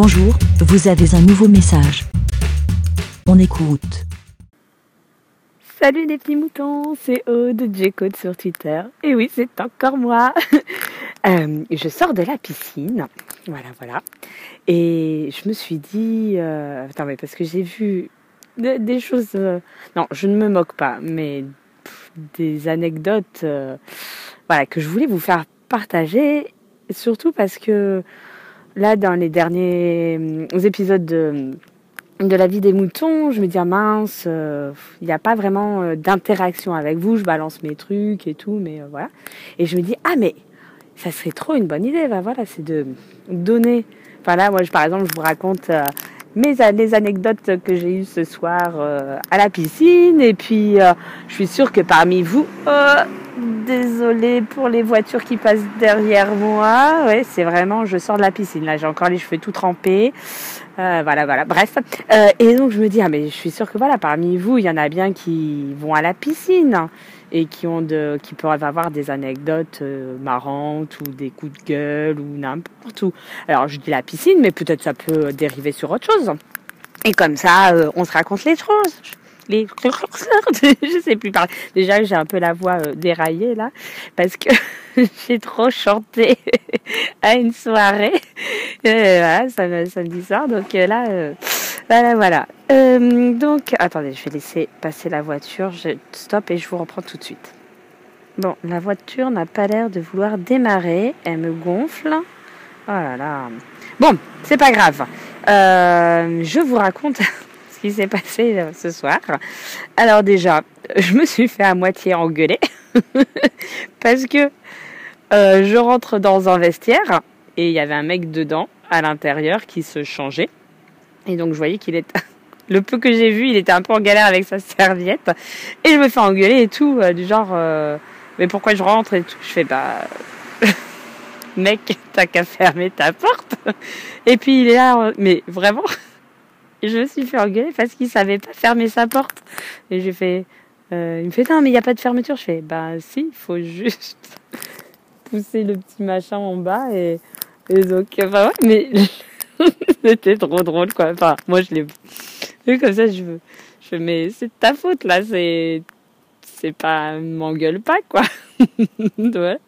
Bonjour, vous avez un nouveau message. On écoute. Salut les petits moutons, c'est Aude J-Code sur Twitter. Et oui, c'est encore moi. Euh, je sors de la piscine, voilà, voilà. Et je me suis dit, euh, attends, mais parce que j'ai vu des choses, euh, non, je ne me moque pas, mais des anecdotes, voilà, que je voulais vous faire partager, surtout parce que là, dans les derniers épisodes de de la vie des moutons, je me dis ah mince, il n'y a pas vraiment d'interaction avec vous, je balance mes trucs et tout, mais voilà. Et je me dis ah mais ça serait trop une bonne idée. Ben voilà, c'est de donner. Enfin là, moi, je, par exemple, je vous raconte euh, mes les anecdotes que j'ai eues ce soir euh, à la piscine. Et puis, euh, je suis sûre que parmi vous, désolé pour les voitures qui passent derrière moi. Ouais, c'est vraiment, je sors de la piscine. Là, j'ai encore les cheveux tout trempés. voilà, voilà. Bref. et donc, je me dis, ah, mais je suis sûre que voilà, parmi vous, il y en a bien qui vont à la piscine et qui ont de, qui peuvent avoir des anecdotes euh, marrantes ou des coups de gueule ou n'importe où. Alors je dis la piscine, mais peut-être ça peut dériver sur autre chose. Et comme ça, euh, on se raconte les choses. Les... je sais plus parler. Déjà, j'ai un peu la voix euh, déraillée là, parce que j'ai trop chanté à une soirée. voilà, ça samedi soir. Donc là, voilà, voilà. Euh, donc, attendez, je vais laisser passer la voiture. Je stop et je vous reprends tout de suite. Bon, la voiture n'a pas l'air de vouloir démarrer. Elle me gonfle. Oh là là. Bon, c'est pas grave. Euh, je vous raconte qui s'est passé euh, ce soir. Alors déjà, je me suis fait à moitié engueuler parce que je rentre dans un vestiaire et il y avait un mec dedans à l'intérieur qui se changeait. Et donc je voyais qu'il était le peu que j'ai vu, il était un peu en galère avec sa serviette. Et je me fais engueuler et tout, euh, du genre, euh, mais pourquoi je rentre et tout? Je fais, bah, mec, t'as qu'à fermer ta porte. Et puis il est là, euh, mais vraiment, je me suis fait engueuler parce qu'il savait pas fermer sa porte. Et j'ai fait, il me fait, non, mais il n'y a pas de fermeture. Je fais, bah si, il faut juste pousser le petit machin en bas et, et donc, enfin ouais, mais C'était trop drôle, quoi. Enfin, moi, je l'ai vu comme ça, je veux. Je mais c'est ta faute, là. C'est. C'est pas. M'engueule pas, quoi. ouais.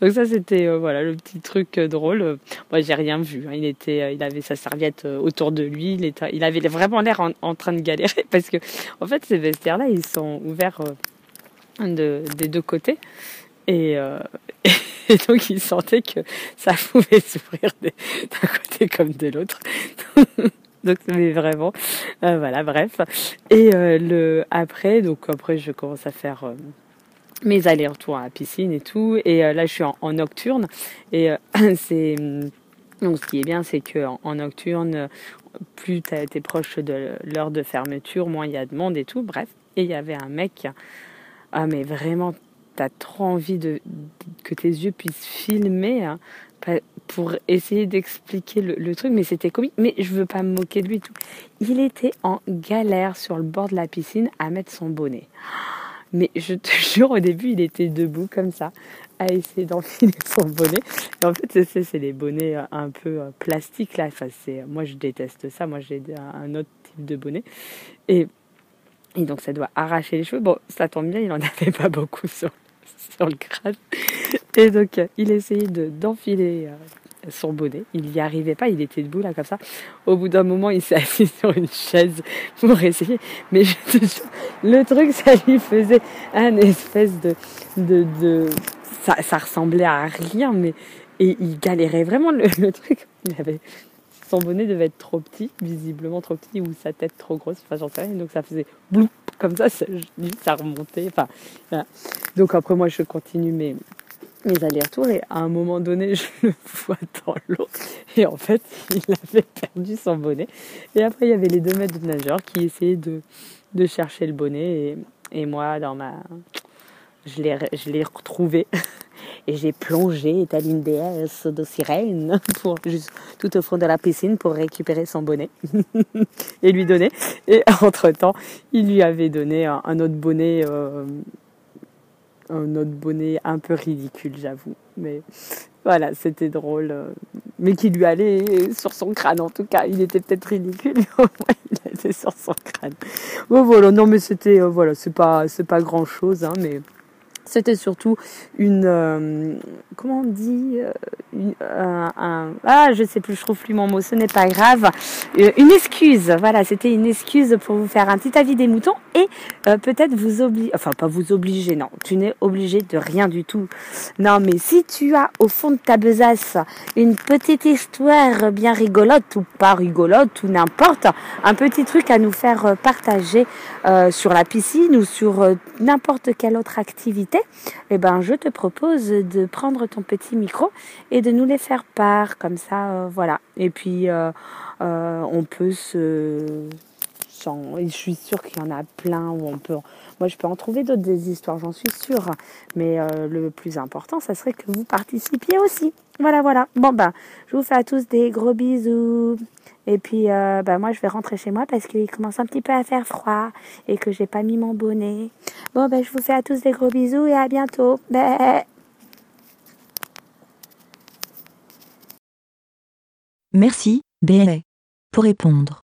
Donc, ça, c'était, euh, voilà, le petit truc euh, drôle. Moi, j'ai rien vu. Hein. Il était, euh, il avait sa serviette autour de lui. Il, était, il avait vraiment l'air en, train de galérer parce que, en fait, ces vestiaires-là, ils sont ouverts de, des deux côtés. Et, donc, il sentait que ça pouvait s'ouvrir d'un côté comme de l'autre. donc, mais vraiment, voilà, bref. Et le après, donc après, je commence à faire mes allers-retours à la piscine et tout. Et là, je suis en, nocturne. Et c'est donc, ce qui est bien, c'est que en, nocturne, plus tu es proche de l'heure de fermeture, moins il y a de monde et tout. Bref. Et il y avait un mec, ah mais vraiment t'as trop envie de, que tes yeux puissent filmer hein, pour essayer d'expliquer le, truc, mais c'était comique. Mais je veux pas me moquer de lui. Tout. Il était en galère sur le bord de la piscine à mettre son bonnet. Mais je te jure, au début, il était debout comme ça, à essayer d'enfiler son bonnet. Et en fait, c'est les bonnets euh, un peu euh, plastiques là. Enfin, moi, je déteste ça. Moi, j'ai un autre type de bonnet. Et donc ça doit arracher les cheveux. Bon, ça tombe bien, il n'en avait pas beaucoup sur, sur le crâne. Et donc, euh, il essayait d'enfiler euh, son bonnet. Il n'y arrivait pas, il était debout là comme ça. Au bout d'un moment, il s'est assis sur une chaise pour essayer. Mais le truc, ça lui faisait un espèce de... de, de ça, ça ressemblait à rien, mais... Et il galérait vraiment le, truc. Il avait son bonnet devait être trop petit, visiblement trop petit, ou sa tête trop grosse, enfin j'en sais rien. Donc ça faisait bloup, comme ça, ça, ça remontait. Enfin, Donc après, moi, je continue mes, mes allers-retours et à un moment donné, je le vois dans l'eau et en fait, il avait perdu son bonnet. Et après, il y avait les deux maîtres de nageurs qui essayaient de, de chercher le bonnet et, et moi, dans ma... Je l'ai retrouvé et j'ai plongé, tel une déesse de sirène, pour, juste tout au fond de la piscine pour récupérer son bonnet et lui donner. Et entre-temps, il lui avait donné un, autre bonnet, euh, un autre bonnet un peu ridicule, j'avoue. Mais voilà, c'était drôle. mais qui lui allait sur son crâne en tout cas. Il était peut-être ridicule, mais il était sur son crâne. Bon voilà, non mais c'était, voilà, c'est pas, pas grand chose, hein, mais c'était surtout une, euh, comment on dit, euh, une, un, ah, je sais plus, je trouve plus mon mot, ce n'est pas grave, euh, une excuse. Voilà, c'était une excuse pour vous faire un petit avis des moutons et peut-être vous obliger, enfin pas vous obliger, non, tu n'es obligé de rien du tout. Non, mais si tu as au fond de ta besace une petite histoire bien rigolote ou pas rigolote ou n'importe, un petit truc à nous faire partager sur la piscine ou sur n'importe quelle autre activité eh ben, je te propose de prendre ton petit micro et de nous les faire part, comme ça, euh, voilà. Et puis, euh, euh, on peut se... je suis sûre qu'il y en a plein où on peut... Moi, je peux en trouver d'autres des histoires, j'en suis sûre. Mais le plus important, ça serait que vous participiez aussi. Voilà, voilà. Bon, ben, je vous fais à tous des gros bisous. Et puis, euh, bah, moi, je vais rentrer chez moi parce qu'il commence un petit peu à faire froid et que j'ai pas mis mon bonnet. Bon, ben, je vous fais à tous des gros bisous et à bientôt. Merci, BLA. Pour répondre,